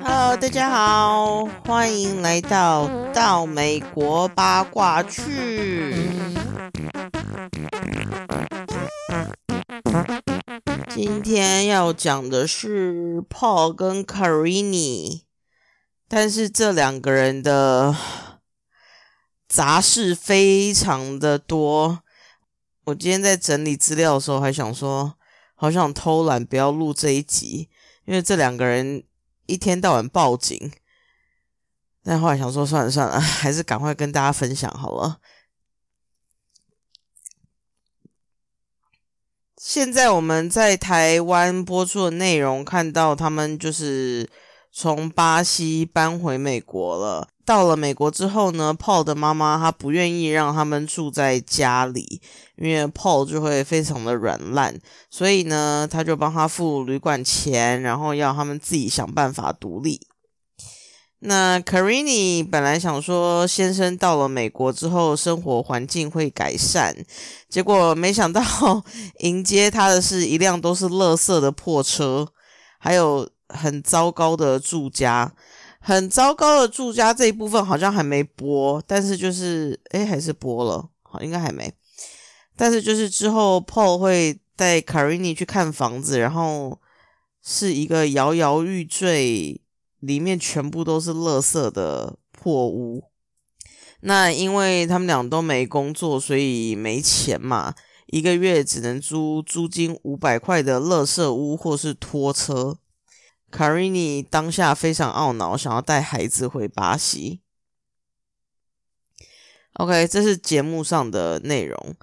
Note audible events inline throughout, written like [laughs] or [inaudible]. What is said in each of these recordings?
Hello，大家好，欢迎来到到美国八卦去。今天要讲的是 Paul 跟 Carini，但是这两个人的杂事非常的多。我今天在整理资料的时候，还想说，好想偷懒，不要录这一集，因为这两个人一天到晚报警。但后来想说，算了算了，[laughs] 还是赶快跟大家分享好了。现在我们在台湾播出的内容，看到他们就是从巴西搬回美国了。到了美国之后呢，Paul 的妈妈她不愿意让他们住在家里，因为 Paul 就会非常的软烂，所以呢，他就帮他付旅馆钱，然后要他们自己想办法独立。那 Carini 本来想说，先生到了美国之后，生活环境会改善，结果没想到 [laughs] 迎接他的是一辆都是垃圾的破车，还有很糟糕的住家。很糟糕的住家这一部分好像还没播，但是就是哎，还是播了，好，应该还没。但是就是之后，Paul 会带 Carini 去看房子，然后是一个摇摇欲坠，里面全部都是垃圾的破屋。那因为他们俩都没工作，所以没钱嘛，一个月只能租租金五百块的垃圾屋或是拖车。卡瑞尼当下非常懊恼，想要带孩子回巴西。OK，这是节目上的内容。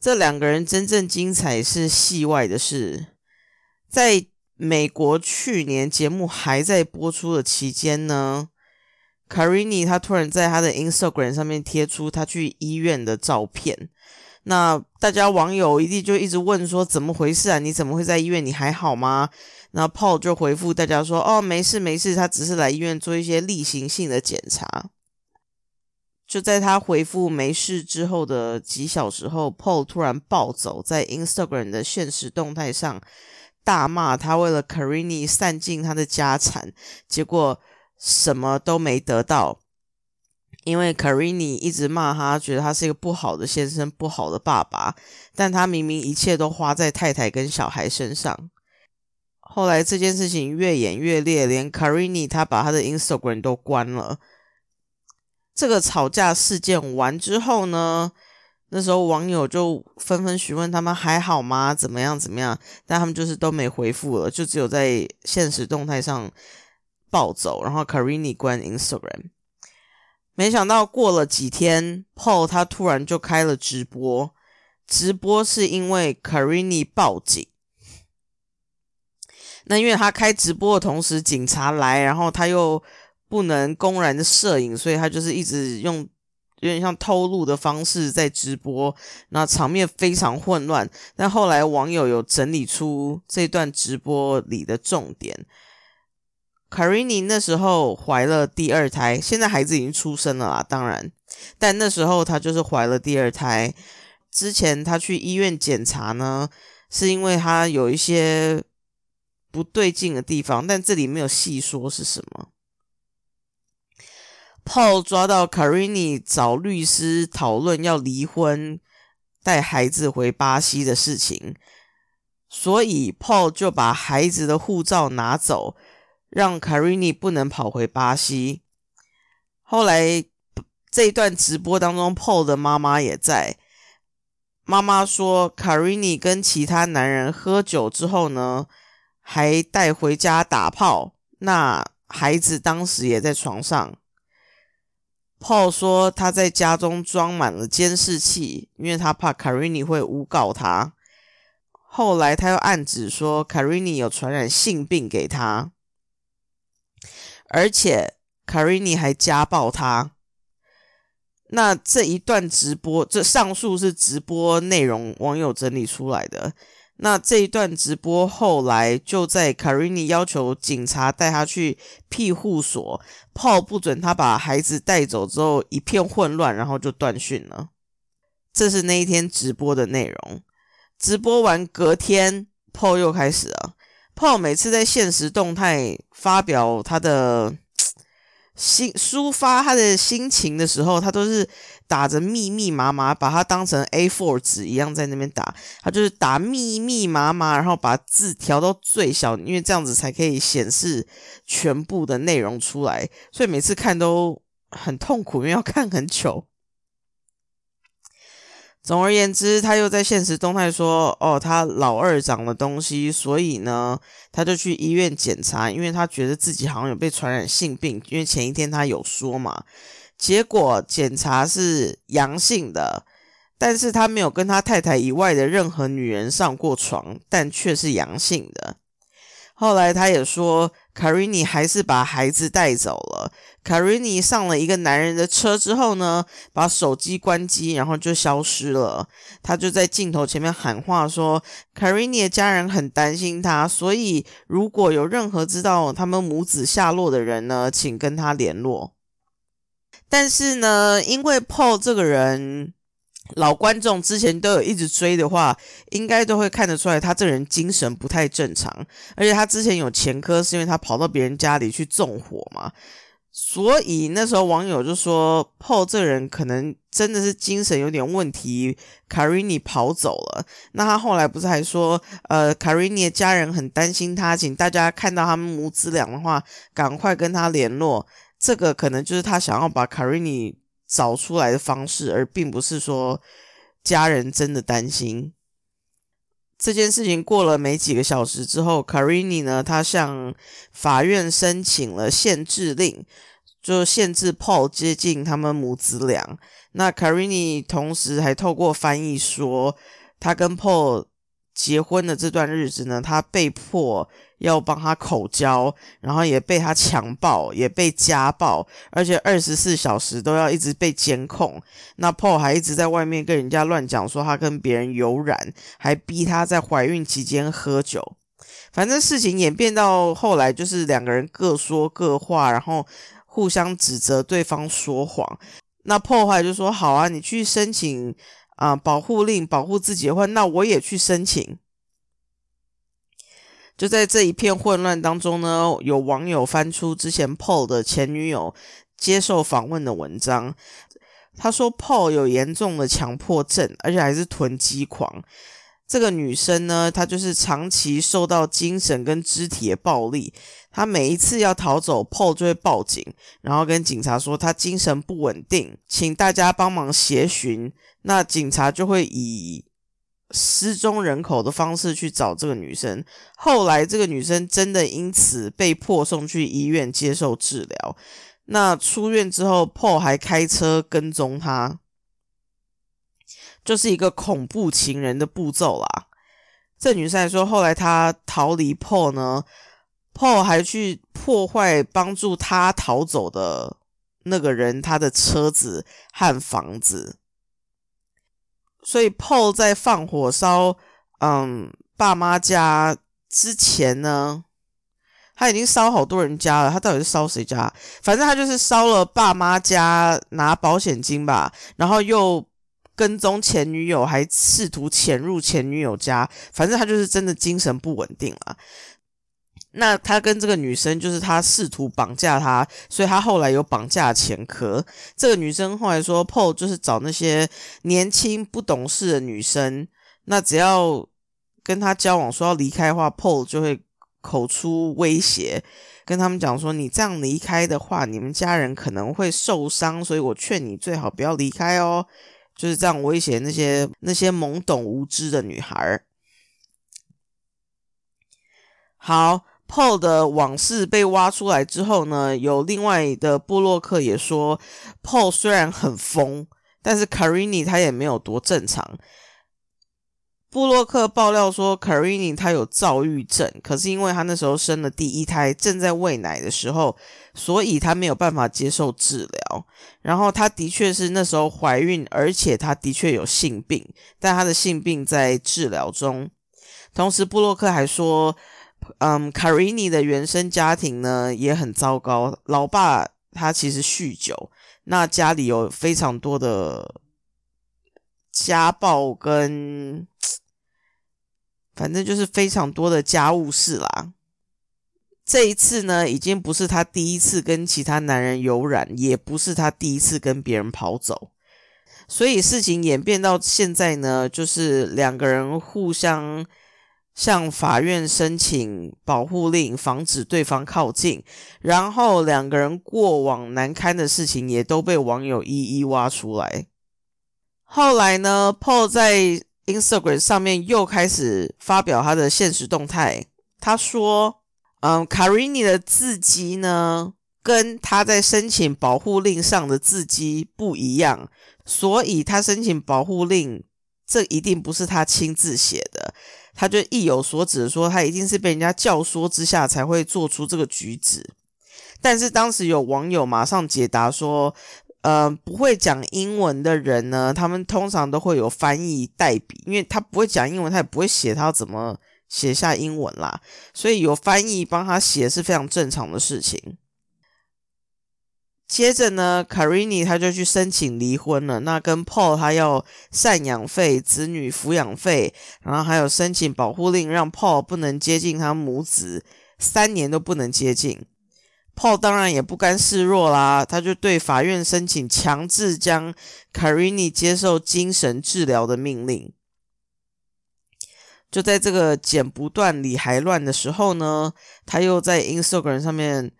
这两个人真正精彩是戏外的事。在美国去年节目还在播出的期间呢，卡瑞尼他突然在他的 Instagram 上面贴出他去医院的照片。那大家网友一定就一直问说：怎么回事啊？你怎么会在医院？你还好吗？那 Paul 就回复大家说：“哦，没事没事，他只是来医院做一些例行性的检查。”就在他回复没事之后的几小时后，Paul 突然暴走，在 Instagram 的现实动态上大骂他为了 Carini 散尽他的家产，结果什么都没得到，因为 Carini 一直骂他，觉得他是一个不好的先生、不好的爸爸，但他明明一切都花在太太跟小孩身上。后来这件事情越演越烈，连 Carini 他把他的 Instagram 都关了。这个吵架事件完之后呢，那时候网友就纷纷询问他们还好吗？怎么样怎么样？但他们就是都没回复了，就只有在现实动态上暴走，然后 Carini 关 Instagram。没想到过了几天，Paul 他突然就开了直播，直播是因为 Carini 报警。那因为他开直播的同时，警察来，然后他又不能公然的摄影，所以他就是一直用有点像偷录的方式在直播，那场面非常混乱。但后来网友有整理出这段直播里的重点。卡瑞尼那时候怀了第二胎，现在孩子已经出生了啦，当然，但那时候她就是怀了第二胎。之前她去医院检查呢，是因为她有一些。不对劲的地方，但这里没有细说是什么。Paul 抓到 Carini 找律师讨论要离婚、带孩子回巴西的事情，所以 Paul 就把孩子的护照拿走，让 Carini 不能跑回巴西。后来这一段直播当中，Paul 的妈妈也在。妈妈说，Carini 跟其他男人喝酒之后呢？还带回家打炮，那孩子当时也在床上。Paul 说他在家中装满了监视器，因为他怕 Carini 会诬告他。后来他又暗指说 Carini 有传染性病给他，而且 Carini 还家暴他。那这一段直播，这上述是直播内容，网友整理出来的。那这一段直播后来就在卡瑞尼要求警察带他去庇护所，Paul 不准他把孩子带走之后，一片混乱，然后就断讯了。这是那一天直播的内容。直播完隔天，Paul 又开始了。Paul 每次在现实动态发表他的心抒发他的心情的时候，他都是打着密密麻麻，把它当成 A4 纸一样在那边打。他就是打密密麻麻，然后把字调到最小，因为这样子才可以显示全部的内容出来。所以每次看都很痛苦，因为要看很久。总而言之，他又在现实动态说：“哦，他老二长了东西，所以呢，他就去医院检查，因为他觉得自己好像有被传染性病，因为前一天他有说嘛，结果检查是阳性的，但是他没有跟他太太以外的任何女人上过床，但却是阳性的。后来他也说。”卡瑞尼还是把孩子带走了。卡瑞尼上了一个男人的车之后呢，把手机关机，然后就消失了。他就在镜头前面喊话说：“卡瑞尼的家人很担心他，所以如果有任何知道他们母子下落的人呢，请跟他联络。”但是呢，因为 Paul 这个人。老观众之前都有一直追的话，应该都会看得出来，他这人精神不太正常。而且他之前有前科，是因为他跑到别人家里去纵火嘛。所以那时候网友就说，Paul 这人可能真的是精神有点问题。卡瑞尼跑走了，那他后来不是还说，呃，卡瑞尼的家人很担心他，请大家看到他们母子俩的话，赶快跟他联络。这个可能就是他想要把卡瑞尼。找出来的方式，而并不是说家人真的担心这件事情。过了没几个小时之后，卡瑞尼呢，他向法院申请了限制令，就限制 Paul 接近他们母子俩。那卡瑞尼同时还透过翻译说，他跟 Paul 结婚的这段日子呢，他被迫。要帮他口交，然后也被他强暴，也被家暴，而且二十四小时都要一直被监控。那 Paul 还一直在外面跟人家乱讲，说他跟别人有染，还逼他在怀孕期间喝酒。反正事情演变到后来，就是两个人各说各话，然后互相指责对方说谎。那 Paul 后来就说：“好啊，你去申请啊保护令，保护自己的话，那我也去申请。”就在这一片混乱当中呢，有网友翻出之前 Paul 的前女友接受访问的文章。他说 Paul 有严重的强迫症，而且还是囤积狂。这个女生呢，她就是长期受到精神跟肢体的暴力。她每一次要逃走，Paul 就会报警，然后跟警察说她精神不稳定，请大家帮忙协寻。那警察就会以失踪人口的方式去找这个女生，后来这个女生真的因此被迫送去医院接受治疗。那出院之后，Paul 还开车跟踪她，就是一个恐怖情人的步骤啦。这女生还说，后来她逃离 Paul 呢，Paul 还去破坏帮助她逃走的那个人他的车子和房子。所以，Paul 在放火烧嗯爸妈家之前呢，他已经烧好多人家了。他到底是烧谁家？反正他就是烧了爸妈家拿保险金吧，然后又跟踪前女友，还试图潜入前女友家。反正他就是真的精神不稳定了。那他跟这个女生就是他试图绑架她，所以他后来有绑架前科。这个女生后来说，Paul 就是找那些年轻不懂事的女生，那只要跟他交往说要离开的话，Paul 就会口出威胁，跟他们讲说，你这样离开的话，你们家人可能会受伤，所以我劝你最好不要离开哦。就是这样威胁那些那些懵懂无知的女孩。好。Paul 的往事被挖出来之后呢，有另外的布洛克也说，Paul 虽然很疯，但是 Carini 他也没有多正常。布洛克爆料说，Carini 他有躁郁症，可是因为他那时候生了第一胎，正在喂奶的时候，所以他没有办法接受治疗。然后他的确是那时候怀孕，而且他的确有性病，但他的性病在治疗中。同时，布洛克还说。嗯，卡瑞尼的原生家庭呢也很糟糕。老爸他其实酗酒，那家里有非常多的家暴跟反正就是非常多的家务事啦。这一次呢，已经不是他第一次跟其他男人有染，也不是他第一次跟别人跑走，所以事情演变到现在呢，就是两个人互相向法院申请保护令，防止对方靠近，然后两个人过往难堪的事情也都被网友一一挖出来。后来呢，Paul 在 Instagram 上面又开始发表他的现实动态，他说。嗯，卡瑞尼的字迹呢，跟他在申请保护令上的字迹不一样，所以他申请保护令，这一定不是他亲自写的，他就意有所指说，他一定是被人家教唆之下才会做出这个举止。但是当时有网友马上解答说，呃，不会讲英文的人呢，他们通常都会有翻译代笔，因为他不会讲英文，他也不会写，他要怎么？写下英文啦，所以有翻译帮他写是非常正常的事情。接着呢，卡瑞尼他就去申请离婚了。那跟 Paul 他要赡养费、子女抚养费，然后还有申请保护令，让 Paul 不能接近他母子，三年都不能接近。Paul 当然也不甘示弱啦，他就对法院申请强制将卡瑞尼接受精神治疗的命令。就在这个剪不断理还乱的时候呢，他又在 Instagram 上面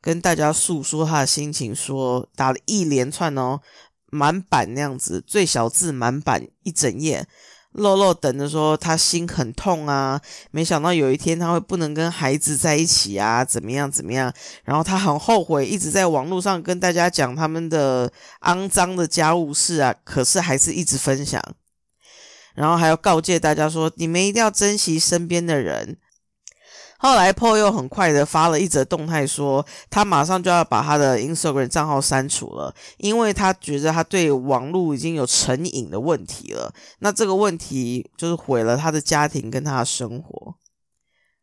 跟大家诉说他的心情，说打了一连串哦满版那样子，最小字满版一整页，露露等着说他心很痛啊，没想到有一天他会不能跟孩子在一起啊，怎么样怎么样，然后他很后悔，一直在网络上跟大家讲他们的肮脏的家务事啊，可是还是一直分享。然后还要告诫大家说，你们一定要珍惜身边的人。后来 Paul 又很快的发了一则动态，说他马上就要把他的 Instagram 账号删除了，因为他觉得他对网络已经有成瘾的问题了。那这个问题就是毁了他的家庭跟他的生活。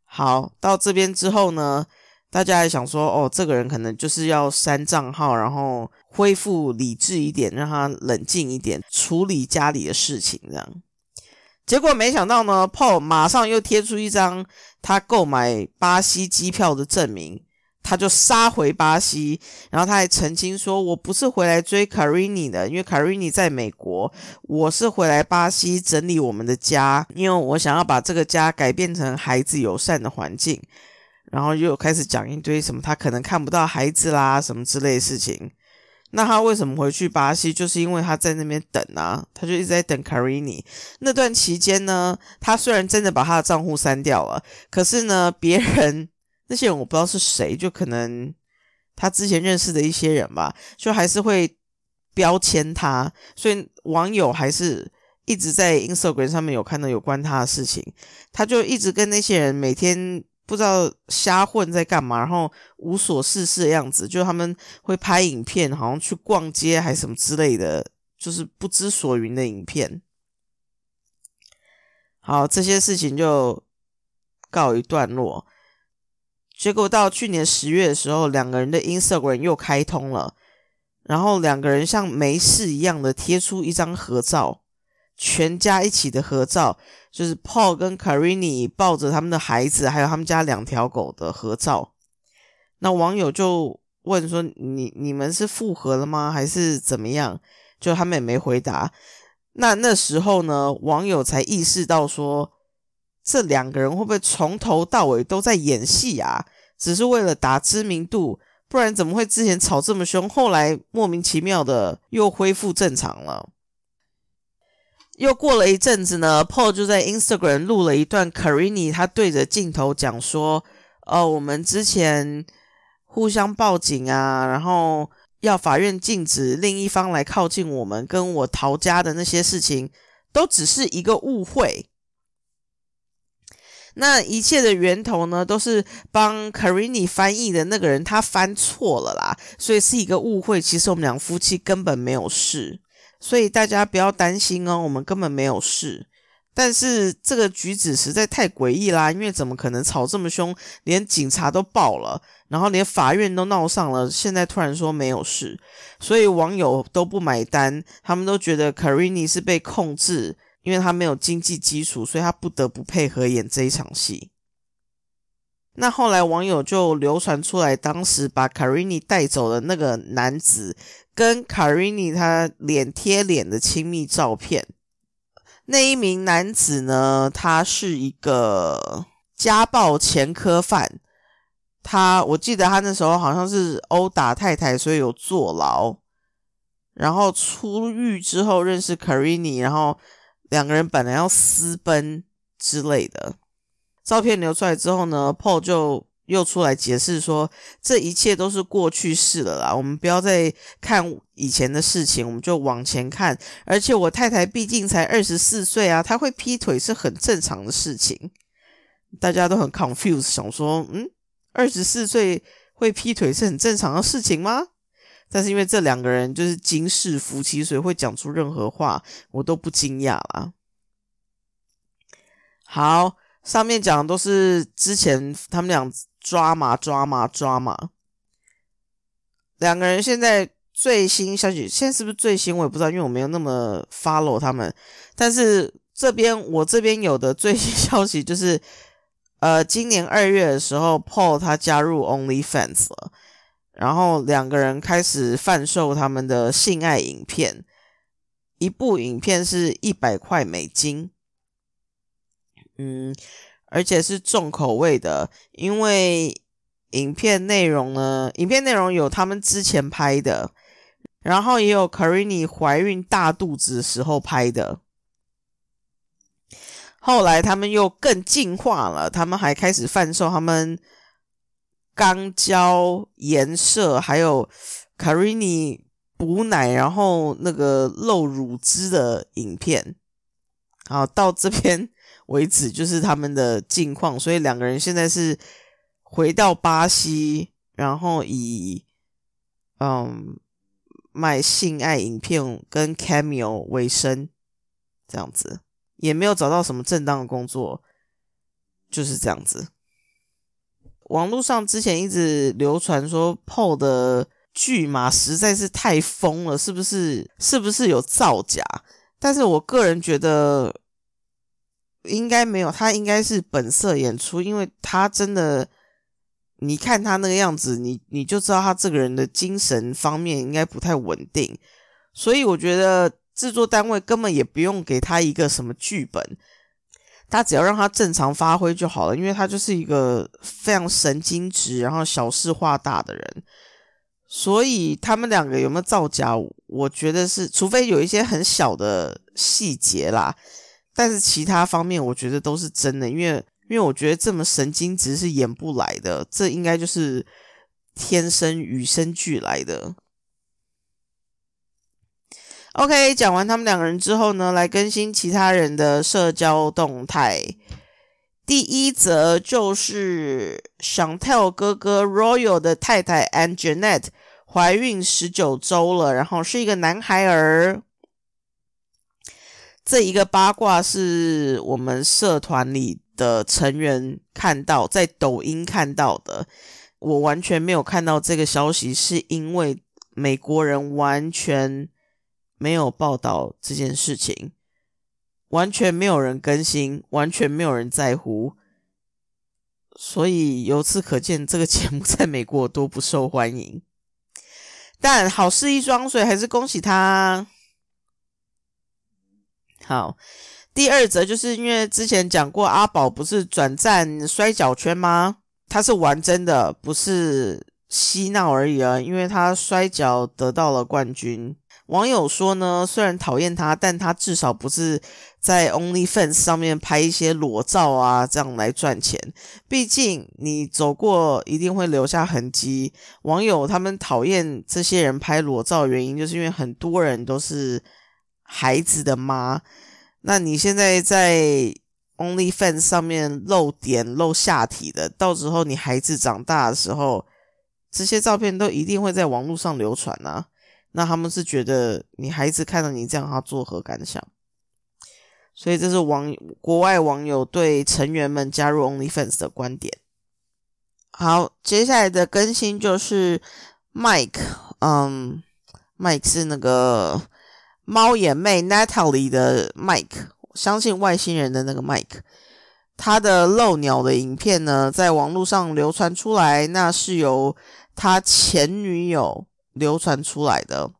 好，到这边之后呢，大家还想说，哦，这个人可能就是要删账号，然后恢复理智一点，让他冷静一点，处理家里的事情，这样。结果没想到呢，Paul 马上又贴出一张他购买巴西机票的证明，他就杀回巴西，然后他还澄清说：“我不是回来追 Carini 的，因为 Carini 在美国，我是回来巴西整理我们的家，因为我想要把这个家改变成孩子友善的环境。”然后又开始讲一堆什么他可能看不到孩子啦，什么之类的事情。那他为什么回去巴西？就是因为他在那边等啊，他就一直在等卡瑞尼。那段期间呢，他虽然真的把他的账户删掉了，可是呢，别人那些人我不知道是谁，就可能他之前认识的一些人吧，就还是会标签他，所以网友还是一直在 Instagram 上面有看到有关他的事情，他就一直跟那些人每天。不知道瞎混在干嘛，然后无所事事的样子，就他们会拍影片，好像去逛街还是什么之类的，就是不知所云的影片。好，这些事情就告一段落。结果到去年十月的时候，两个人的 Instagram 又开通了，然后两个人像没事一样的贴出一张合照。全家一起的合照，就是 Paul 跟 Carini 抱着他们的孩子，还有他们家两条狗的合照。那网友就问说：“你你们是复合了吗？还是怎么样？”就他们也没回答。那那时候呢，网友才意识到说，这两个人会不会从头到尾都在演戏啊？只是为了打知名度，不然怎么会之前吵这么凶，后来莫名其妙的又恢复正常了？又过了一阵子呢，Paul 就在 Instagram 录了一段 Carini，他对着镜头讲说：“哦，我们之前互相报警啊，然后要法院禁止另一方来靠近我们，跟我逃家的那些事情，都只是一个误会。那一切的源头呢，都是帮 Carini 翻译的那个人他翻错了啦，所以是一个误会。其实我们两夫妻根本没有事。”所以大家不要担心哦，我们根本没有事。但是这个举止实在太诡异啦，因为怎么可能吵这么凶，连警察都报了，然后连法院都闹上了，现在突然说没有事，所以网友都不买单，他们都觉得 k a r i n i 是被控制，因为他没有经济基础，所以他不得不配合演这一场戏。那后来网友就流传出来，当时把卡瑞尼带走的那个男子跟卡瑞尼他脸贴脸的亲密照片。那一名男子呢，他是一个家暴前科犯，他我记得他那时候好像是殴打太太，所以有坐牢。然后出狱之后认识卡瑞尼，然后两个人本来要私奔之类的。照片流出来之后呢，Paul 就又出来解释说，这一切都是过去式了啦，我们不要再看以前的事情，我们就往前看。而且我太太毕竟才二十四岁啊，她会劈腿是很正常的事情。大家都很 confused，想说，嗯，二十四岁会劈腿是很正常的事情吗？但是因为这两个人就是金氏夫妻，所以会讲出任何话，我都不惊讶啦。好。上面讲的都是之前他们俩抓嘛抓嘛抓嘛，两个人现在最新消息，现在是不是最新我也不知道，因为我没有那么 follow 他们。但是这边我这边有的最新消息就是，呃，今年二月的时候，Paul 他加入 OnlyFans 了，然后两个人开始贩售他们的性爱影片，一部影片是一百块美金。嗯，而且是重口味的，因为影片内容呢，影片内容有他们之前拍的，然后也有 Karini 怀孕大肚子时候拍的。后来他们又更进化了，他们还开始贩售他们肛交颜色，还有 Karini 补奶，然后那个露乳汁的影片。好，到这边。为止，就是他们的近况，所以两个人现在是回到巴西，然后以嗯卖性爱影片跟 cameo 为生，这样子也没有找到什么正当的工作，就是这样子。网络上之前一直流传说 Paul 的剧码实在是太疯了，是不是？是不是有造假？但是我个人觉得。应该没有，他应该是本色演出，因为他真的，你看他那个样子，你你就知道他这个人的精神方面应该不太稳定，所以我觉得制作单位根本也不用给他一个什么剧本，他只要让他正常发挥就好了，因为他就是一个非常神经质，然后小事化大的人，所以他们两个有没有造假，我觉得是，除非有一些很小的细节啦。但是其他方面，我觉得都是真的，因为因为我觉得这么神经质是演不来的，这应该就是天生与生俱来的。OK，讲完他们两个人之后呢，来更新其他人的社交动态。第一则就是 Chantel 哥哥 Royal 的太太 and janet 怀孕十九周了，然后是一个男孩儿。这一个八卦是我们社团里的成员看到，在抖音看到的。我完全没有看到这个消息，是因为美国人完全没有报道这件事情，完全没有人更新，完全没有人在乎。所以由此可见，这个节目在美国多不受欢迎。但好事一桩，所以还是恭喜他。好，第二则就是因为之前讲过，阿宝不是转战摔跤圈吗？他是玩真的，不是嬉闹而已啊！因为他摔跤得到了冠军。网友说呢，虽然讨厌他，但他至少不是在 OnlyFans 上面拍一些裸照啊，这样来赚钱。毕竟你走过一定会留下痕迹。网友他们讨厌这些人拍裸照，原因就是因为很多人都是。孩子的妈，那你现在在 OnlyFans 上面露点露下体的，到时候你孩子长大的时候，这些照片都一定会在网络上流传啊。那他们是觉得你孩子看到你这样，他作何感想？所以这是网国外网友对成员们加入 OnlyFans 的观点。好，接下来的更新就是 Mike，嗯，Mike 是那个。猫眼妹 Natalie 的 Mike，相信外星人的那个 Mike，他的漏鸟的影片呢，在网络上流传出来，那是由他前女友流传出来的。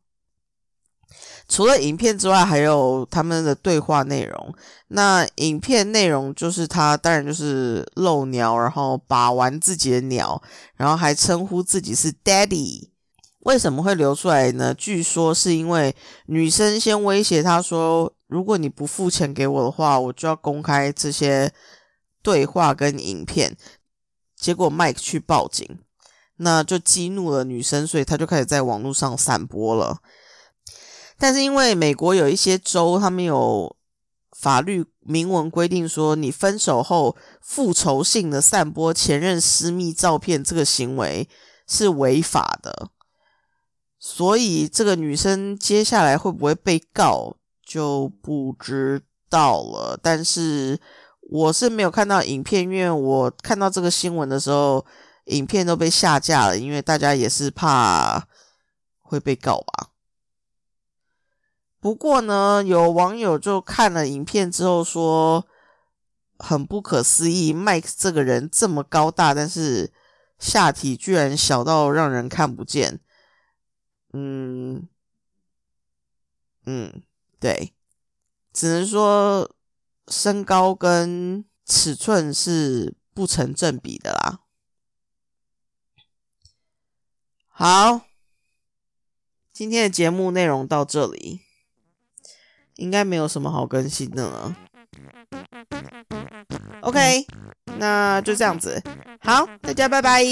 除了影片之外，还有他们的对话内容。那影片内容就是他当然就是漏鸟，然后把玩自己的鸟，然后还称呼自己是 Daddy。为什么会流出来呢？据说是因为女生先威胁他说：“如果你不付钱给我的话，我就要公开这些对话跟影片。”结果 Mike 去报警，那就激怒了女生，所以他就开始在网络上散播了。但是因为美国有一些州，他们有法律明文规定说，你分手后复仇性的散播前任私密照片，这个行为是违法的。所以这个女生接下来会不会被告就不知道了。但是我是没有看到影片，因为我看到这个新闻的时候，影片都被下架了，因为大家也是怕会被告吧。不过呢，有网友就看了影片之后说，很不可思议，麦克这个人这么高大，但是下体居然小到让人看不见。嗯嗯，对，只能说身高跟尺寸是不成正比的啦。好，今天的节目内容到这里。应该没有什么好更新的了。OK，那就这样子。好，大家拜拜。